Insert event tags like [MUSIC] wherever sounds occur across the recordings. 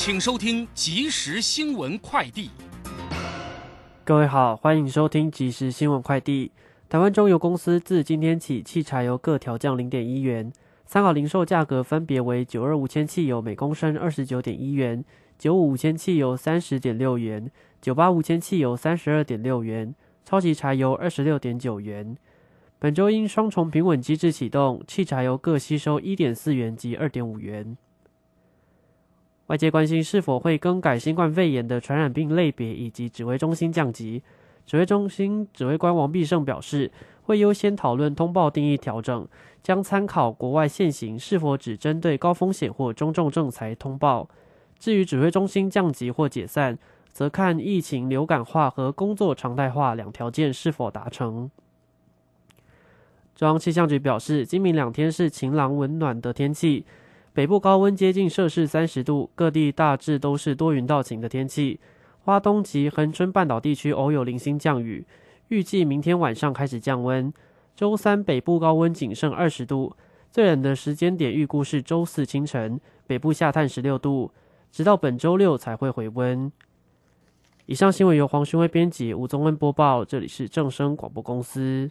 请收听即时新闻快递。各位好，欢迎收听即时新闻快递。台湾中油公司自今天起，汽柴油各调降零点一元，参考零售价格分别为九二五千汽油每公升二十九点一元，九五五千汽油三十点六元，九八五千汽油三十二点六元，超级柴油二十六点九元。本周因双重平稳机制启动，汽柴油各吸收一点四元及二点五元。外界关心是否会更改新冠肺炎的传染病类别以及指挥中心降级。指挥中心指挥官王必胜表示，会优先讨论通报定义调整，将参考国外现行是否只针对高风险或中重症才通报。至于指挥中心降级或解散，则看疫情流感化和工作常态化两条件是否达成。中央气象局表示，今明两天是晴朗温暖的天气。北部高温接近摄氏三十度，各地大致都是多云到晴的天气。花东及恒春半岛地区偶有零星降雨，预计明天晚上开始降温。周三北部高温仅剩二十度，最冷的时间点预估是周四清晨，北部下探十六度，直到本周六才会回温。以上新闻由黄勋威编辑，吴宗恩播报，这里是正声广播公司。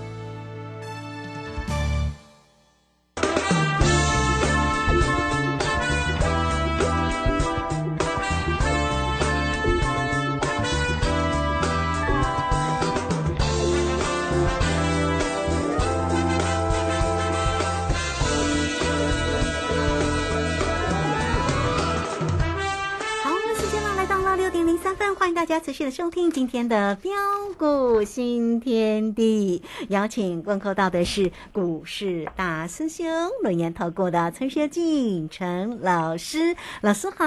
家持续的收听今天的标股新天地，邀请问候到的是股市大师兄轮研投顾的陈学进陈老师，老师好。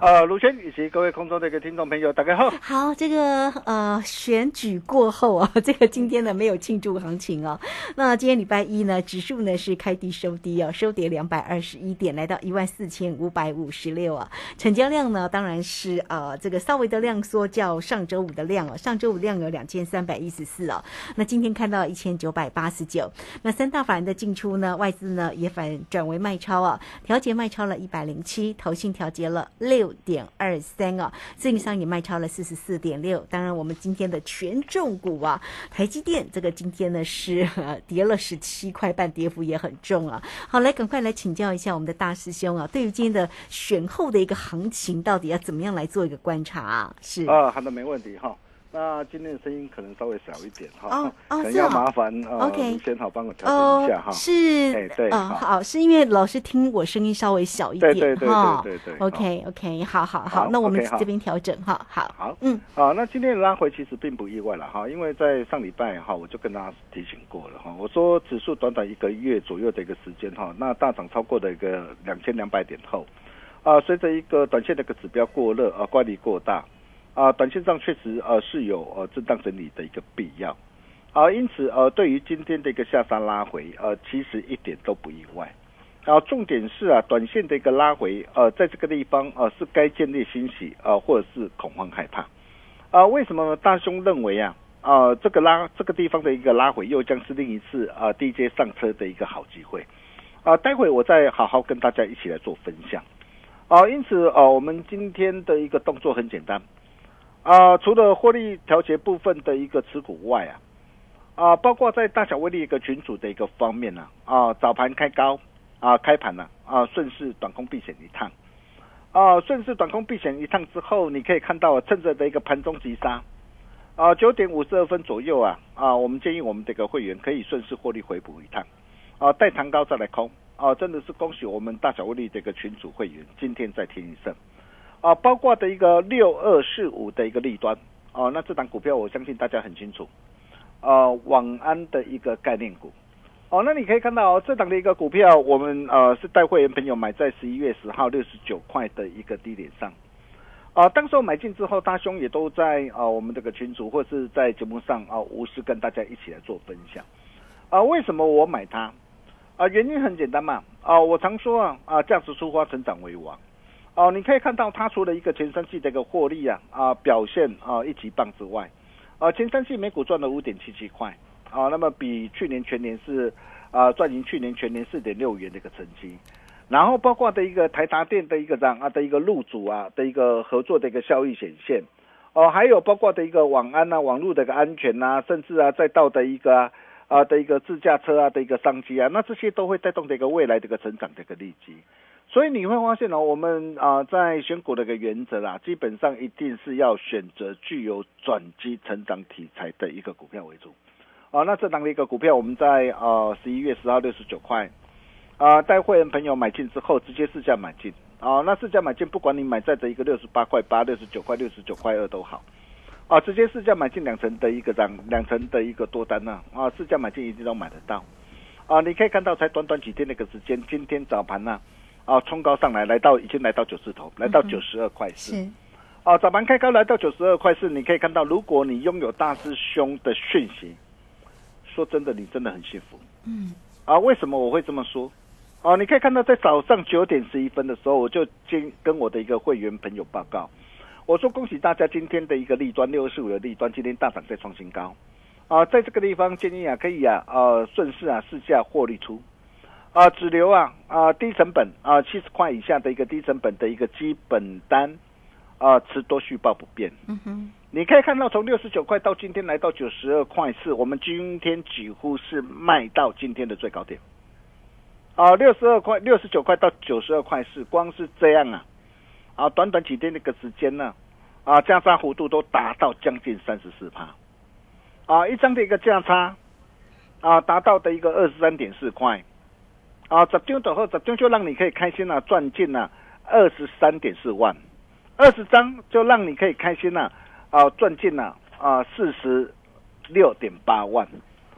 呃，卢轩以及各位空中的一个听众朋友，大家好。好，这个呃选举过后啊，这个今天呢没有庆祝行情哦。那今天礼拜一呢，指数呢是开低收低哦，收跌两百二十一点，来到一万四千五百五十六啊。成交量呢，当然是呃这个稍微的量。量缩较上周五的量哦，上周五量有两千三百一十四哦，那今天看到一千九百八十九。那三大法人的进出呢，外资呢也反转为卖超啊，调节卖超了一百零七，投信调节了六点二三哦，自营商也卖超了四十四点六。当然，我们今天的权重股啊，台积电这个今天呢是 [LAUGHS] 跌了十七块半，跌幅也很重啊。好，来赶快来请教一下我们的大师兄啊，对于今天的选后的一个行情，到底要怎么样来做一个观察啊？是啊，好的，没问题哈。那今天的声音可能稍微小一点哈，哦 [LAUGHS] 可能要麻烦呃，先好帮我调整一下哈。是，哎对，好，是因为老师听我声音稍微小一点哈。对对对，OK OK，好好好，那我们这边调整哈，好，好，嗯，好，那今天的拉回其实并不意外了哈，因为在上礼拜哈，我就跟大家提醒过了哈，我说指数短短一个月左右的一个时间哈，那大涨超过的一个两千两百点后，啊，随着一个短线的一个指标过热啊，乖离过大。啊，短线上确实呃是有呃震荡整理的一个必要，啊，因此呃对于今天的一个下杀拉回呃其实一点都不意外，啊，重点是啊短线的一个拉回呃在这个地方呃是该建立欣喜啊或者是恐慌害怕，啊为什么大兄认为啊呃，这个拉这个地方的一个拉回，又将是另一次啊低阶上车的一个好机会。啊，待会我再好好跟大家一起来做分享。啊，因此啊，我们今天的一个动作很简单。啊，除了获利调节部分的一个持股外啊，啊，包括在大小威力一个群组的一个方面呢，啊，早盘开高，啊，开盘呢，啊，顺势短空避险一趟，啊，顺势短空避险一趟之后，你可以看到趁着的一个盘中急杀，啊，九点五十二分左右啊，啊，我们建议我们这个会员可以顺势获利回补一趟，啊，带弹高再来空，啊，真的是恭喜我们大小威力这个群组会员今天再添一胜。啊，包括的一个六二四五的一个利端，哦，那这档股票我相信大家很清楚，呃，网安的一个概念股，哦，那你可以看到这档的一个股票，我们呃是带会员朋友买在十一月十号六十九块的一个低点上，啊，当时候买进之后，大兄也都在啊我们这个群组或是在节目上啊无私跟大家一起来做分享，啊，为什么我买它？啊，原因很简单嘛，啊，我常说啊啊价值出发，成长为王。哦，你可以看到它除了一个前三季的一个获利啊啊表现啊一级棒之外，啊前三季每股赚了五点七七块啊，那么比去年全年是啊赚赢去年全年四点六元的一个成绩，然后包括的一个台达电的一个这样啊的一个入主啊的一个合作的一个效益显现，哦还有包括的一个网安啊网络的一个安全呐，甚至啊再到的一个啊的一个自驾车啊的一个商机啊，那这些都会带动的一个未来的一个成长的一个利基。所以你会发现呢，我们啊在选股的一个原则啦，基本上一定是要选择具有转机成长题材的一个股票为主。啊，那这档的一个股票，我们在啊十一月十号六十九块，啊带会员朋友买进之后，直接市价买进。啊，那市价买进，不管你买在的一个六十八块八、六十九块、六十九块二都好。啊，直接市价买进两成的一个涨，两成的一个多单呢。啊，市价买进一定都买得到。啊，你可以看到才短短几天的一个时间，今天早盘呢。啊，冲高上来，来到已经来到九字头，来到九十二块四。哦，早盘开高来到九十二块四，你可以看到，如果你拥有大师兄的讯息，说真的，你真的很幸福。嗯。啊，为什么我会这么说？哦，你可以看到，在早上九点十一分的时候，我就跟跟我的一个会员朋友报告，我说恭喜大家今天的一个利端六十五的利端今天大涨再创新高。啊，在这个地方建议啊，可以啊，呃，顺势啊，试驾获利出。啊，只留啊啊低成本啊七十块以下的一个低成本的一个基本单啊，持多续报不变。嗯哼，你可以看到从六十九块到今天来到九十二块四，我们今天几乎是卖到今天的最高点。啊，六十二块六十九块到九十二块四，光是这样啊啊，短短几天那个时间呢啊，价差幅度都达到将近三十四趴。啊，一张的一个价差啊，达到的一个二十三点四块。啊，十张的后，十张就让你可以开心了，赚进了二十三点四万；二十张就让你可以开心了，啊，赚进了啊四十六点八万。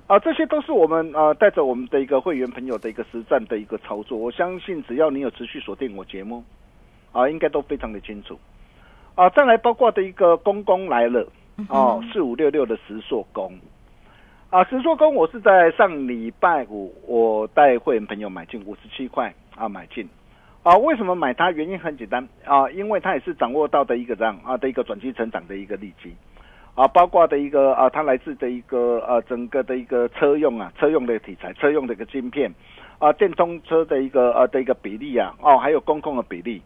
啊，这些都是我们啊带着我们的一个会员朋友的一个实战的一个操作。我相信只要你有持续锁定我节目，啊，应该都非常的清楚。啊，再来包括的一个公公来了，哦，四五六六的石硕工。啊，石作工我是在上礼拜五，我带会员朋友买进五十七块啊，买进啊，为什么买它？原因很简单啊，因为它也是掌握到的一个这样啊的一个转机成长的一个利基啊，包括的一个啊，它来自的一个呃整个的一个车用啊，车用的题材，车用的一个晶片啊，电动车的一个呃的一个比例啊，哦，还有公共的比例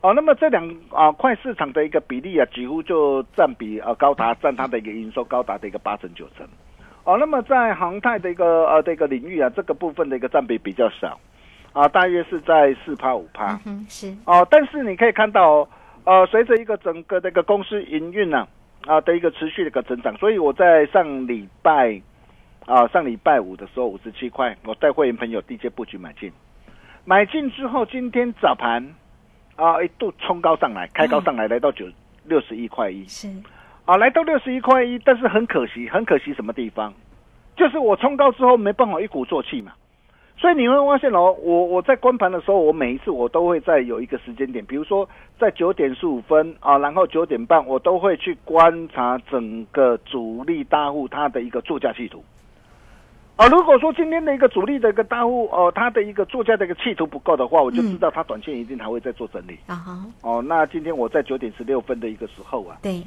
哦，那么这两啊块市场的一个比例啊，几乎就占比啊高达占它的一个营收高达的一个八成九成。哦，那么在航太的一个呃的一个领域啊，这个部分的一个占比比较少，啊，大约是在四趴五趴。嗯，是。哦，但是你可以看到，呃，随着一个整个的一个公司营运呢，啊的一个持续的一个增长，所以我在上礼拜，啊上礼拜五的时候五十七块，我带会员朋友低阶布局买进，买进之后今天早盘，啊一度冲高上来，开高上来，来到九六十一块一。是。啊，来到六十一块一，但是很可惜，很可惜什么地方？就是我冲高之后没办法一鼓作气嘛。所以你会发现哦，我我在关盘的时候，我每一次我都会在有一个时间点，比如说在九点十五分啊，然后九点半，我都会去观察整个主力大户它的一个作价企图。啊，如果说今天的一个主力的一个大户哦，它的一个作价的一个企图不够的话，我就知道它短线一定还会再做整理。啊哈。哦，那今天我在九点十六分的一个时候啊。对。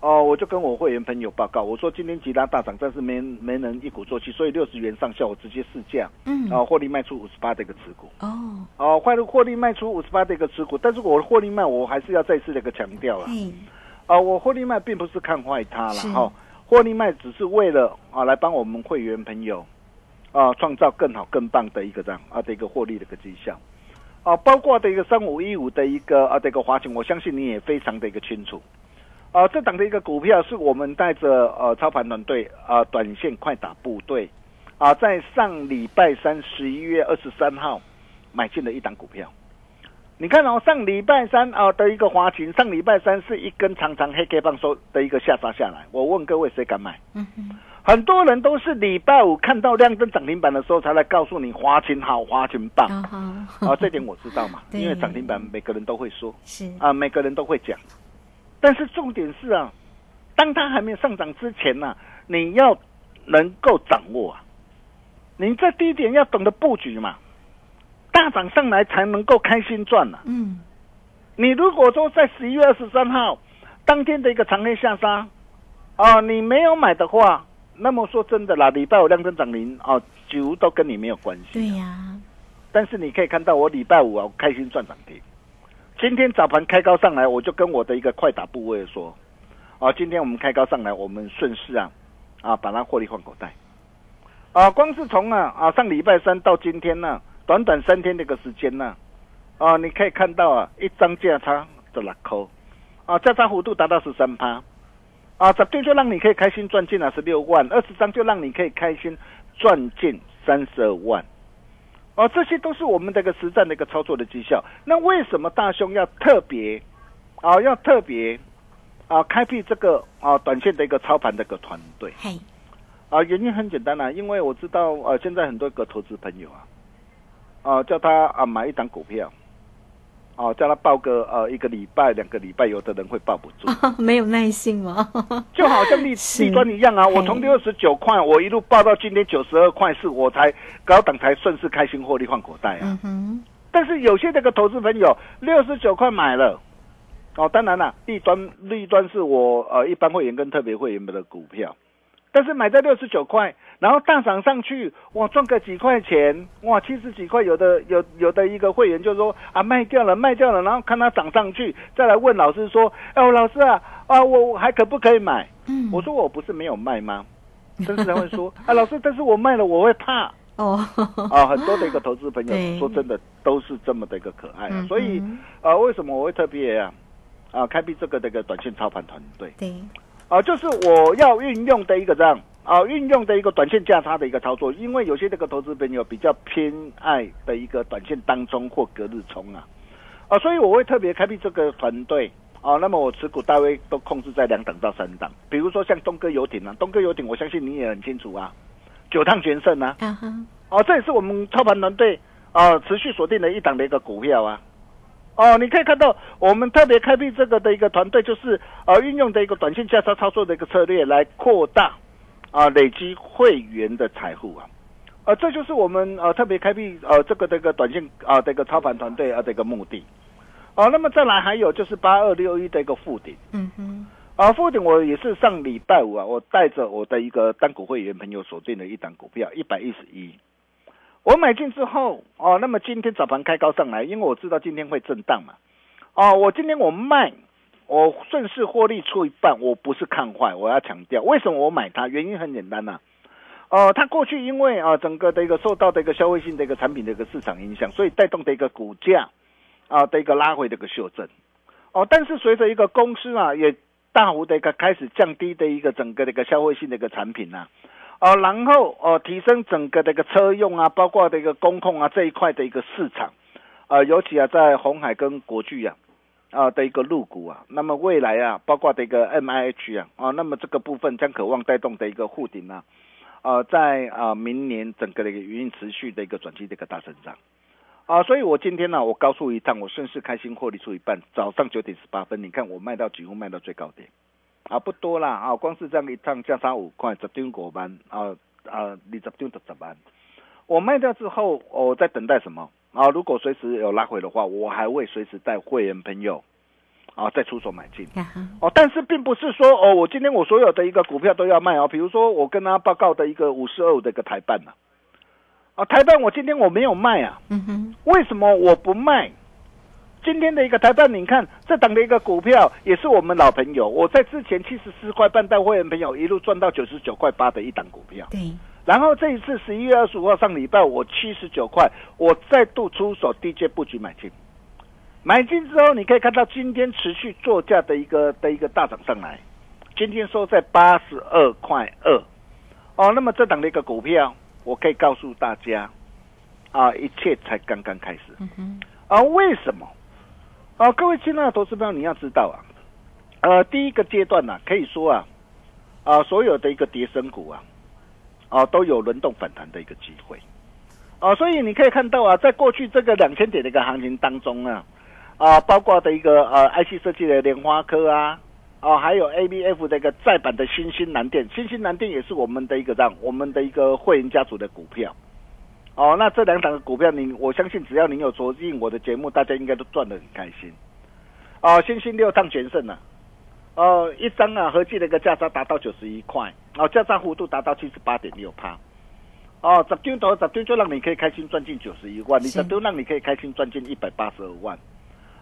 哦，我就跟我会员朋友报告，我说今天吉拉大涨，但是没没能一鼓作气，所以六十元上下我直接试价，嗯，啊，获利卖出五十八的一个持股，哦，哦，获利获利卖出五十八的一个持股，但是我获利卖，我还是要再次的一个强调了，嘿，啊，我获利卖并不是看坏它了哈，获利卖只是为了啊来帮我们会员朋友啊创造更好更棒的一个这样啊的一个获利的一个绩效。啊，包括的一个三五一五的一个啊的一个华勤，我相信你也非常的一个清楚。啊，这档的一个股票是我们带着呃操盘团队啊短线快打部队啊，在上礼拜三十一月二十三号买进了一档股票。你看哦，上礼拜三啊的一个华勤，上礼拜三是一根长长黑 K 棒收的一个下杀下来。我问各位，谁敢买？很多人都是礼拜五看到亮灯涨停板的时候才来告诉你华勤好，华勤棒。啊这点我知道嘛，[LAUGHS] 因为涨停板每个人都会说是，啊，每个人都会讲。但是重点是啊，当它还没有上涨之前呢、你要能够掌握啊，你在低点要懂得布局嘛，大涨上来才能够开心赚啊、嗯，你如果说在十一月二十三号当天的一个长黑下杀，哦，你没有买的话，那么说真的啦，礼拜五亮灯涨停啊，九都跟你没有关系。对呀，但是你可以看到，我礼拜五啊，我开心赚涨停。今天早盘开高上来，我就跟我的一个快打部位说，啊，今天我们开高上来，我们顺势啊，啊，把它获利换口袋。啊，光是从啊啊上礼拜三到今天呢、短短三天的一个时间呢、啊，你可以看到啊，一张价差的六扣，啊，价差幅度达到十三趴，啊，十张就让你可以开心赚进了十六万，二十张就让你可以开心赚进三十二万。哦，这些都是我们这个实战的一个操作的绩效。那为什么大兄要特别啊，要特别啊，开辟这个啊短线的一个操盘的一个团队嘿，啊？原因很简单啊，因为我知道呃，现在很多个投资朋友啊，啊，叫他啊买一档股票，哦、叫他报个呃一个礼拜、两个礼拜，有的人会抱不住。[LAUGHS] 没有耐性吗？[LAUGHS] 就好像利是利端一样啊，我从六十九块，我一路报到今天九十二块四，我才高档才顺势开心获利换口袋啊。但是有些那个投资朋友六十九块买了，哦，当然了，利端利端是我呃一般会员跟特别会员的股票，但是买在六十九块，然后大涨上去，哇，赚个几块钱，哇，七十几块，有的有有的一个会员就说啊卖掉了卖掉了，然后看它涨上去，再来问老师说，哎，老师啊啊我我还可不可以买？嗯，我说我不是没有卖吗？[LAUGHS] 但是他会说啊，老师，但是我卖了我会怕。哦，啊，很多的一个投资朋友说真的都是这么的一个可爱啊，嗯所以哼啊，为什么我会特别啊啊开辟这个这个短线操盘团队？对，啊，就是我要运用的一个这样啊，运用的一个短线价差的一个操作，因为有些这个投资朋友比较偏爱的一个短线当中或隔日冲啊啊，所以我会特别开辟这个团队。哦，那么我持股大约都控制在两档到三档，比如说像东哥游艇啊，东哥游艇，我相信你也很清楚啊，九趟全胜啊，啊哈，哦，这也是我们操盘团队啊持续锁定的一档的一个股票啊。哦，你可以看到我们特别开辟这个的一个团队，就是呃运用的一个短线价差操作的一个策略来扩大啊累积会员的财富啊。呃，这就是我们呃特别开辟呃这个这个短线啊的一个操盘团队啊的一个目的。哦，那么再来还有就是八二六一的一个附顶。嗯哼，啊，附顶我也是上礼拜五啊，我带着我的一个单股会员朋友锁定了一档股票，一百一十一。我买进之后，哦，那么今天早盘开高上来，因为我知道今天会震荡嘛，哦，我今天我卖，我顺势获利出一半，我不是看坏，我要强调，为什么我买它？原因很简单呐、呃，它过去因为啊、整个的一个受到的一个消费性的一个产品的一个市场影响，所以带动的一个股价啊、的一个拉回的一个修正。哦，但是随着一个公司啊，也大幅的一个开始降低的一个整个的一个消费性的一个产品呐、哦，然后哦提升整个的一个车用啊，包括的一个工控啊这一块的一个市场，呃，尤其啊在红海跟国巨啊啊的一个入股啊，那么未来啊，包括的一个 M I H 啊啊，那么这个部分将渴望带动的一个护顶啊，呃，在啊明年整个的一个营运持续的一个转机的一个大成长。啊，所以我今天呢、我高速一趟，我顺势开心获利出一半。早上九点十八分，你看我卖到几乎卖到最高点，啊，不多啦啊，光是这样一趟价差五块，十张五万啊啊，二十张就十万。我卖掉之后，我在等待什么啊？如果随时有拉回的话，我还会随时带会员朋友啊再出手买进。哦，但是并不是说哦，我今天我所有的一个股票都要卖哦。比如说我跟他报告的一个五十二五的一个台办呢、啊，台办我今天我没有卖啊，嗯哼，为什么我不卖？今天的一个台办，你看这档的一个股票也是我们老朋友，我在之前七十四块半带会员朋友一路赚到九十九块八的一档股票，对，然后这一次十一月二十五号上礼拜我七十九块，我再度出手低阶布局买进，买进之后你可以看到今天持续作价的一个的一个大涨上来，今天收在八十二块二，哦，那么这档的一个股票，我可以告诉大家，啊，一切才刚刚开始，啊，为什么？啊，各位亲爱的投资朋友，你要知道啊，呃，第一个阶段呢、可以说啊，啊，所有的一个跌升股啊，啊，都有轮动反弹的一个机会，啊，所以你可以看到啊，在过去这个两千点的一个行情当中啊，啊，包括的一个呃 IC 设计的莲花科啊，啊，还有 ABF 的一个再版的新兴蓝电，新兴蓝电也是我们的一个让我们的一个会员家族的股票。哦，那这两档的股票你，我相信只要您有锁定我的节目，大家应该都赚得很开心。哦，新兴六趟全胜啊，哦，一张啊合计的一个价差达到九十一块，哦，价差幅度达到七十八点六趴。哦，十丢头十丢就让你可以开心赚进九十一万，你是十丢让你可以开心赚进一百八十二万。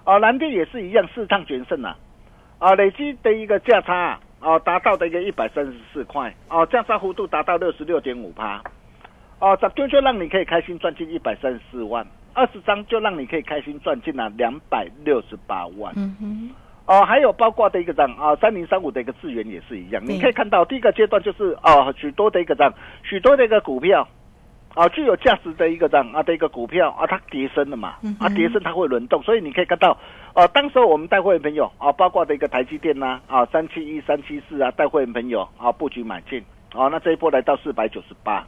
哦，蓝电也是一样，四趟全胜啊，啊，累积的一个价差啊，啊达到的一个一百三十四块，哦，价差幅度达到六十六点五趴。哦，十丢就让你可以开心赚进一百三十四万，二十张就让你可以开心赚进了两百六十八万。嗯哼，哦，还有包括的一个涨啊，三零三五的一个资源也是一样。你可以看到第一个阶段就是啊，许多的一个涨，许多的一个股票啊，具有价值的一个涨啊的一个股票啊，它跌升了嘛嗯，啊跌升它会轮动，所以你可以看到，呃、当时候我们带会员朋友啊，包括的一个台积电呐啊，三七一、三七四啊，带会员朋友啊布局买进，啊，那这一波来到四百九十八，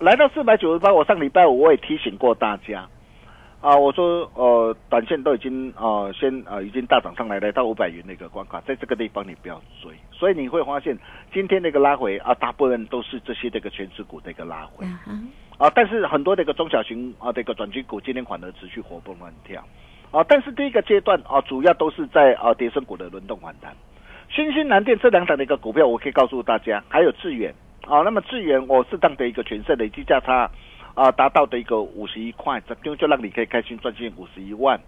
来到四百九十八，我上礼拜五我也提醒过大家。啊，我说呃，短线都已经呃先呃已经大涨上来，来到五百元的一个关卡，在这个地方你不要追，所以你会发现今天的一个拉回啊，大部分都是这些这个全指股的一个拉回啊，但是很多的一个中小型啊这个转基股今天反而持续活蹦乱跳。啊，但是第一个阶段啊，主要都是在啊跌升股的轮动反弹，新兴南电这两档的一个股票，我可以告诉大家，还有智远。啊，那么智远我适当的一个全胜累计价差。啊，达到的一个五十一块，十张就让你可以开心赚进五十一万，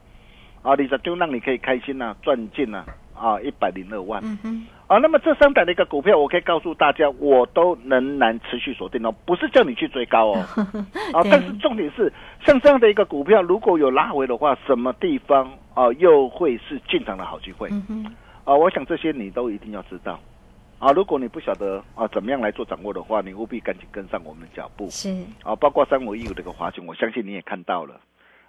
啊，你十张让你可以开心呢、赚进呢啊一百零二万，嗯哼，啊，那么这三档的一个股票，我可以告诉大家，我都仍然持续锁定哦，不是叫你去追高哦，[LAUGHS] 啊，但是重点是像这样的一个股票，如果有拉回的话，什么地方啊又会是进场的好机会？嗯哼，啊，我想这些你都一定要知道。啊，如果你不晓得啊怎么样来做掌握的话，你务必赶紧跟上我们的脚步。是，啊，包括三五一五这个华讯，我相信你也看到了，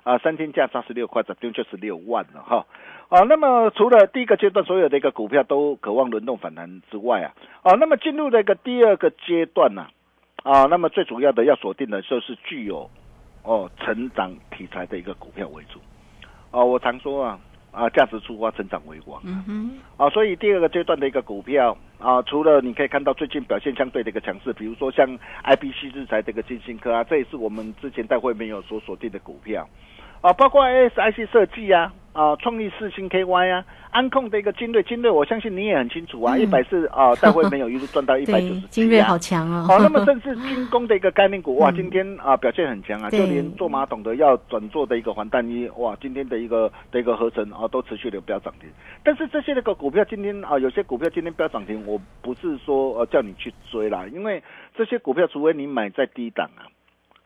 啊，三天价三十六块，整定就是六万了哈。啊，那么除了第一个阶段所有的一个股票都渴望轮动反弹之外啊，啊，那么进入了一个第二个阶段呢、啊，那么最主要的要锁定的就是具有哦成长题材的一个股票为主。啊，我常说啊，啊，价值出发，成长为王。嗯哼，啊，所以第二个阶段的一个股票啊，除了你可以看到最近表现相对的一个强势，比如说像 IPC 日材这个金星科啊，这也是我们之前在会没有所锁定的股票啊，包括 ASIC 设计啊，啊，创意四星 KY 啊，安控的一个精锐，精锐我相信你也很清楚啊，嗯。一百四啊，[LAUGHS] 带会没有一路赚到一百九十，精锐好强哦，好，那么甚至 [LAUGHS] 军工的一个概念股，哇，嗯。今天啊表现很强啊，就对连做马桶的要转做的一个环弹衣，哇，今天的一个的一个合成啊都持续的飙涨停。但是这些那个股票今天啊，有些股票今天飙涨停，我不是说呃叫你去追啦，因为这些股票除非你买在低档啊，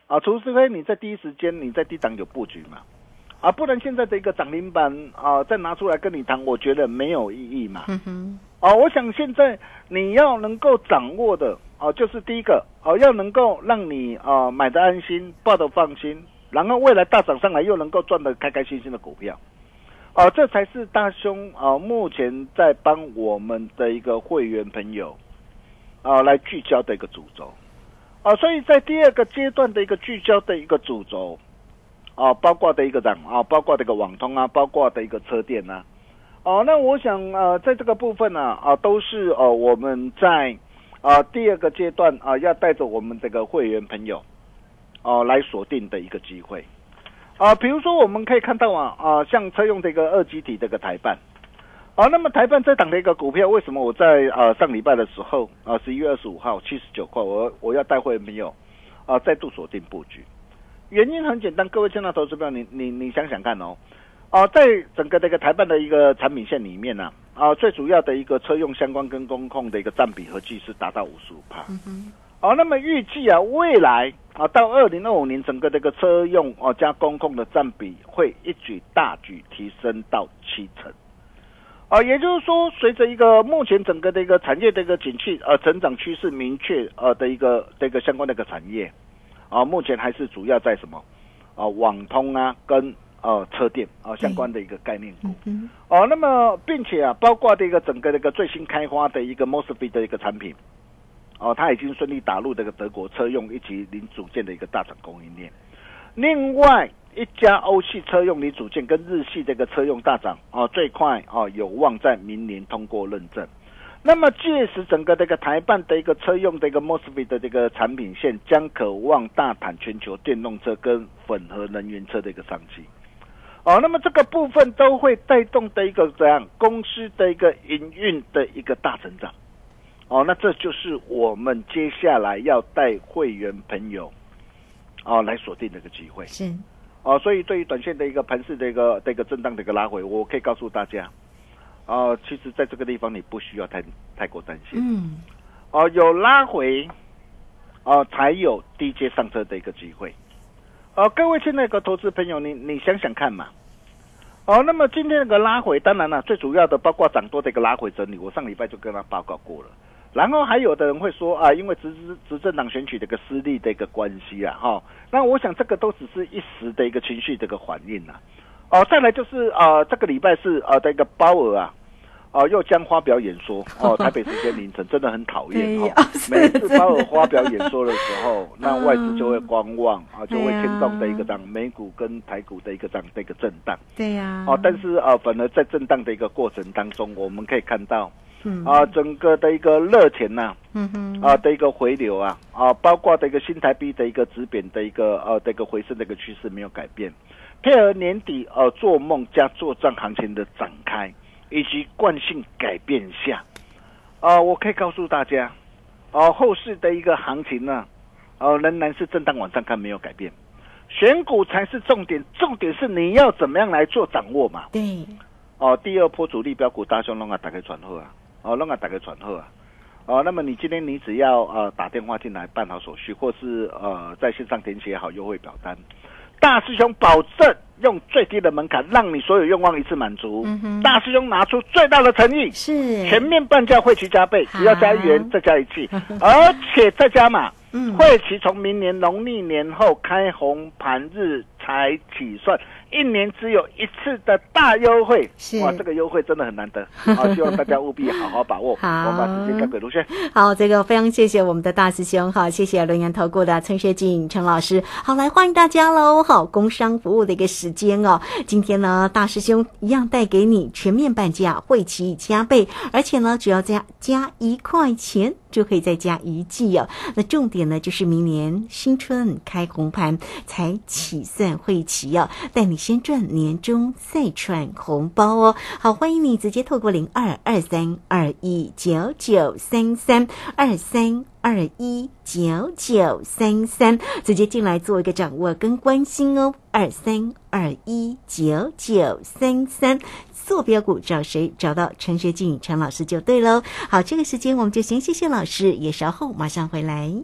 啊，除非你在第一时间你在低档有布局嘛。啊，不然现在的一个涨停板啊，再拿出来跟你谈，我觉得没有意义嘛。嗯哼，哦，我想现在你要能够掌握的哦、就是第一个哦，要能够让你啊、买的安心，抱的放心，然后未来大涨上来又能够赚的开开心心的股票，哦、这才是大兄啊、目前在帮我们的一个会员朋友啊、来聚焦的一个主轴，啊、所以在第二个阶段的一个聚焦的一个主轴，啊、包括的一个涨啊、包括这个网通啊，包括的一个车电啊。哦，那我想呃，在这个部分呢，啊，都是呃我们在啊第二个阶段啊，要带着我们这个会员朋友哦、来锁定的一个机会啊，比如说我们可以看到啊啊，像车用这个二级体这个台办啊，那么台办这档的一个股票，为什么我在呃上礼拜的时候啊，十一月二十五号七十九块，我我要带会没有啊，再度锁定布局？原因很简单，各位亲爱的投资朋友，你你你想想看哦，哦，在整个这个台办的一个产品线里面呢、啊，最主要的一个车用相关跟工控的一个占比合计是达到五十五趴。哦，那么预计啊，未来啊，到二零二五年，整个这个车用哦加工控的占比会一举大举提升到七成。啊，也就是说，随着一个目前整个的一个产业的一个景气呃成长趋势明确呃的一个的一个相关的一个产业啊，目前还是主要在什么啊网通啊跟呃车电啊相关的一个概念股。嗯哦，那么并且啊，包括这个整个这个最新开发的一个 MOSFET 的一个产品，哦，它已经顺利打入这个德国车用以及零组件的一个大厂供应链。另外一家欧系车用零组件跟日系这个车用大厂哦，最快哦有望在明年通过认证。那么届时整个这个台办的一个车用的一个 MOSFET 的这个产品线将渴望大谈全球电动车跟混合能源车的一个商机。哦，那么这个部分都会带动的一个怎样公司的一个营运的一个大成长。哦，那这就是我们接下来要带会员朋友哦来锁定的一个机会。是哦，所以对于短线的一个盘势的一个的一个震荡的一个拉回，我可以告诉大家，哦，其实在这个地方你不需要太太过担心。嗯哦，有拉回，哦，才有低阶上车的一个机会。哦，各位亲爱的投资朋友，你你想想看嘛。哦，那么今天那个拉回，当然了，最主要的包括涨多的一个拉回整理，我上礼拜就跟他报告过了。然后还有的人会说啊，因为执执执政党选举的一个失利的一个关系啊，哈、那我想这个都只是一时的一个情绪的一个反应呐、哦，再来就是呃，这个礼拜是呃的一个鲍尔啊，哦，又将发表演说哦，[LAUGHS] 台北时间凌晨真的很讨厌哦每次真的鲍尔发表演说的时候，[LAUGHS] 那外资就会观望啊，就会牵动的一个涨美股跟台股的一个涨的一个震荡。对呀。哦，但是呃，反而在震荡的一个过程当中，我们可以看到嗯。啊，整个的一个热钱呐、嗯哼。啊的一个回流啊啊，包括的一个新台币的一个指贬的一个呃的一个回升的一个趋势没有改变，配合年底呃做梦加做账行情的展开，以及惯性改变下，啊，我可以告诉大家，啊、后市的一个行情呢，哦、仍然是震荡往上看没有改变，选股才是重点，重点是你要怎么样来做掌握嘛。对。哦，第二波主力标股大熊龙啊打开传后啊，哦弄啊打个传后啊，哦，那么你今天你只要呃打电话进来办好手续，或是呃在线上填写好优惠表单，大师兄保证用最低的门槛让你所有愿望一次满足。嗯大师兄拿出最大的诚意，是。全面半价会期加倍，只要加一元再加一季，[LAUGHS] 而且再加码。嗯。会期从明年农历年后开红盘日才起算，一年只有一次的大优惠。哇，这个优惠真的很难得，好，[LAUGHS] 希望大家务必好好把握。好我们把时间交给卢轩。好，这个非常谢谢我们的大师兄好，谢谢轮研投顾的陈学进陈老师。好，来欢迎大家喽！好，工商服务的一个时间哦，今天呢，大师兄一样带给你全面半价，会期加倍，而且呢，只要加加一块钱。就可以再加一季哦。那重点呢，就是明年新春开红盘才起算会期哦，带你先赚年终，再赚红包哦。好，欢迎你直接透过零二二三二一九九三三二三。二一九九三三，直接进来做一个掌握跟关心哦。二三二一九九三三，坐标股找谁？找到陈学静陈老师就对喽。好，这个时间我们就先谢谢老师，也稍后马上回来。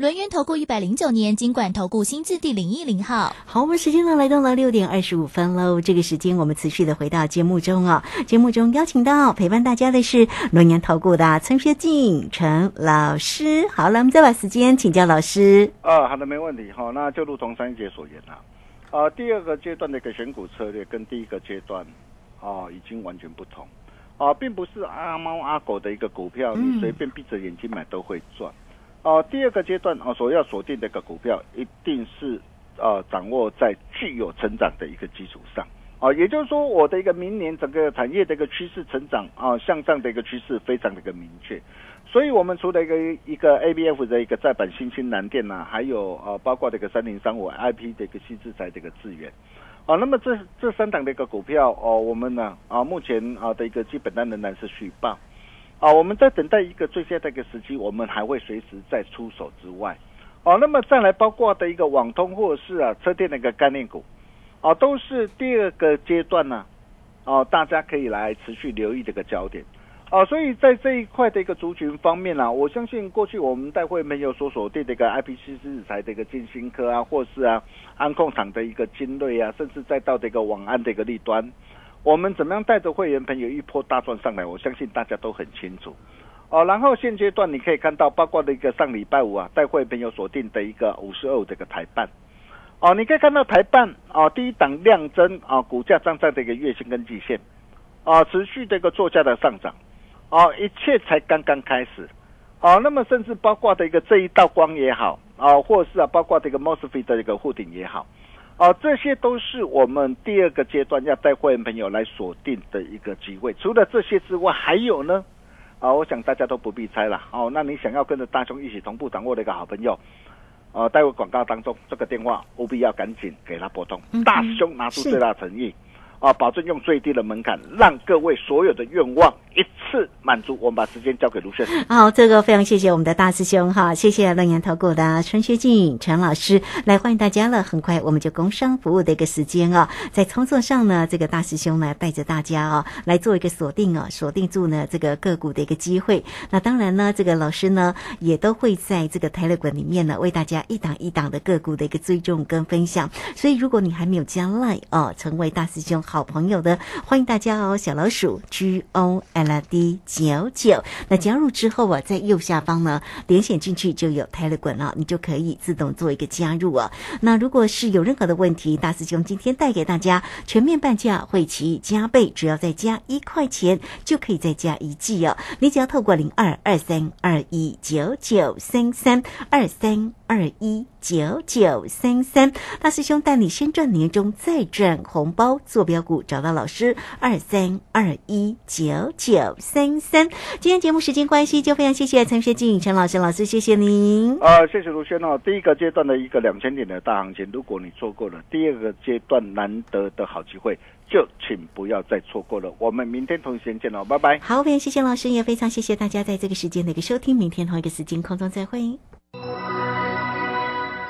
轮源投顾一百零九年金管投顾新字第零一零号。好，我们时间呢来到了六点二十五分喽。这个时间我们持续的回到节目中哦。节目中邀请到陪伴大家的是轮源投顾的陈学进陈老师。好了，我们再把时间请教老师。啊，好的，没问题。好，那就如同三姐所言啊，啊，第二个阶段的一个选股策略跟第一个阶段啊已经完全不同啊，并不是阿猫阿狗的一个股票，嗯你随便闭着眼睛买都会赚。哦、第二个阶段哦，所要锁定的一个股票，一定是呃掌握在具有成长的一个基础上。哦，也就是说，我的一个明年整个产业的一个趋势成长啊、向上的一个趋势非常的一个明确。所以，我们除了一个一个 ABF 的一个再版新兴蓝电呐、还有呃包括这个三零三五 IP 的一个新制裁的一个资源。啊，那么这这三档的一个股票哦，我们呢啊目前啊的一个基本单仍然是续报。啊，我们在等待一个最佳的一个时机，我们还会随时再出手之外，哦、那么再来包括的一个网通或者是啊车电的一个概念股，哦、都是第二个阶段呢、哦、大家可以来持续留意这个焦点。哦，所以在这一块的一个族群方面呢、我相信过去我们带会没有所锁定的一个 IPC 日材的一个金星科啊，或是啊安控厂的一个精锐啊，甚至再到这个网安的一个利端，我们怎么样带着会员朋友一波大赚上来？我相信大家都很清楚。哦，然后现阶段你可以看到，包括的一个上礼拜五啊，带会员朋友锁定的一个五十二的一个台办。哦，你可以看到台办哦，第一档量增啊，股价站在这个月线跟季线，啊，持续的一个作价的上涨，哦，一切才刚刚开始。哦，那么甚至包括的一个这一道光也好，啊，或者是啊，包括这个 MOSFET 的一个护顶也好，哦，这些都是我们第二个阶段要带会员朋友来锁定的一个机会。除了这些之外，还有呢？啊，我想大家都不必猜了。哦，那你想要跟着大兄一起同步掌握的一个好朋友，呃，待会广告当中这个电话务必要赶紧给他拨通。大兄拿出最大诚意，啊，保证用最低的门槛，让各位所有的愿望一次满足。我们把时间交给卢轩。好，这个非常谢谢我们的大师兄哈，谢谢乐言投顾的陈学进陈老师来欢迎大家了。很快我们就工商服务的一个时间啊，在操作上呢，这个大师兄呢带着大家啊来做一个锁定啊，锁定住呢这个个股的一个机会。那当然呢，这个老师呢也都会在这个台乐馆里面呢为大家一档一档的个股的一个追踪跟分享。所以如果你还没有加 Line 哦，成为大师兄好朋友的，欢迎大家哦，小老鼠 G O L D 九九。那加入之后啊，在右下方呢点选进去就有 Telegram 了，你就可以自动做一个加入啊。那如果是有任何的问题，大师兄今天带给大家全面半价，会期加倍，只要再加一块钱就可以再加一季哦。你只要透过零二二三二一九九三三二三二一九九三三，大师兄带你先赚年终，再赚红包，坐标股找到老师二三二一九九三三。今天节目时间关系，就非常谢谢陈学静陈老师老师，谢谢您。呃，谢谢卢轩哦。第一个阶段的一个两千点的大行情，如果你错过了，第二个阶段难得的好机会，就请不要再错过了。我们明天同一时间见喽，拜拜。好，非常谢谢老师，也非常谢谢大家在这个时间的一个收听。明天同一个时间空中再会。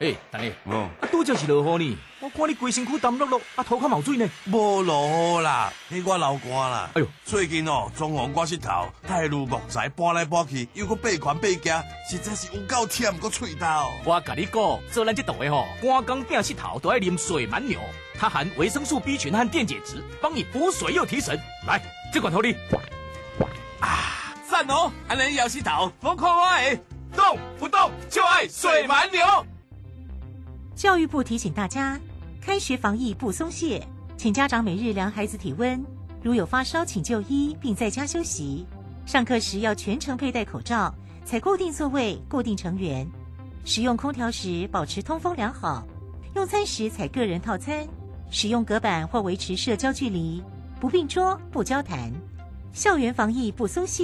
诶，等下，哦，啊，拄则是落雨呢，我看你规身躯澹漉漉，啊，头壳冒水呢。无落雨啦，迄我流汗啦。哎呦，最近哦，装潢我石头，太如木材搬来搬去，又搁背款背夹，实在是有够忝搁喙头。我甲你讲，做咱这档的吼，赶工变石头都爱啉水蛮牛，它含维生素 B 群和电解质，帮你补水又提神。来，这款头你。啊，赞哦！安尼摇石头，我看我的，动不动就爱水蛮牛。教育部提醒大家，开学防疫不松懈，请家长每日量孩子体温，如有发烧请就医，并在家休息。上课时要全程佩戴口罩，采固定座位、固定成员。使用空调时保持通风良好，用餐时采个人套餐，使用隔板或维持社交距离，不并桌、不交谈。校园防疫不松懈。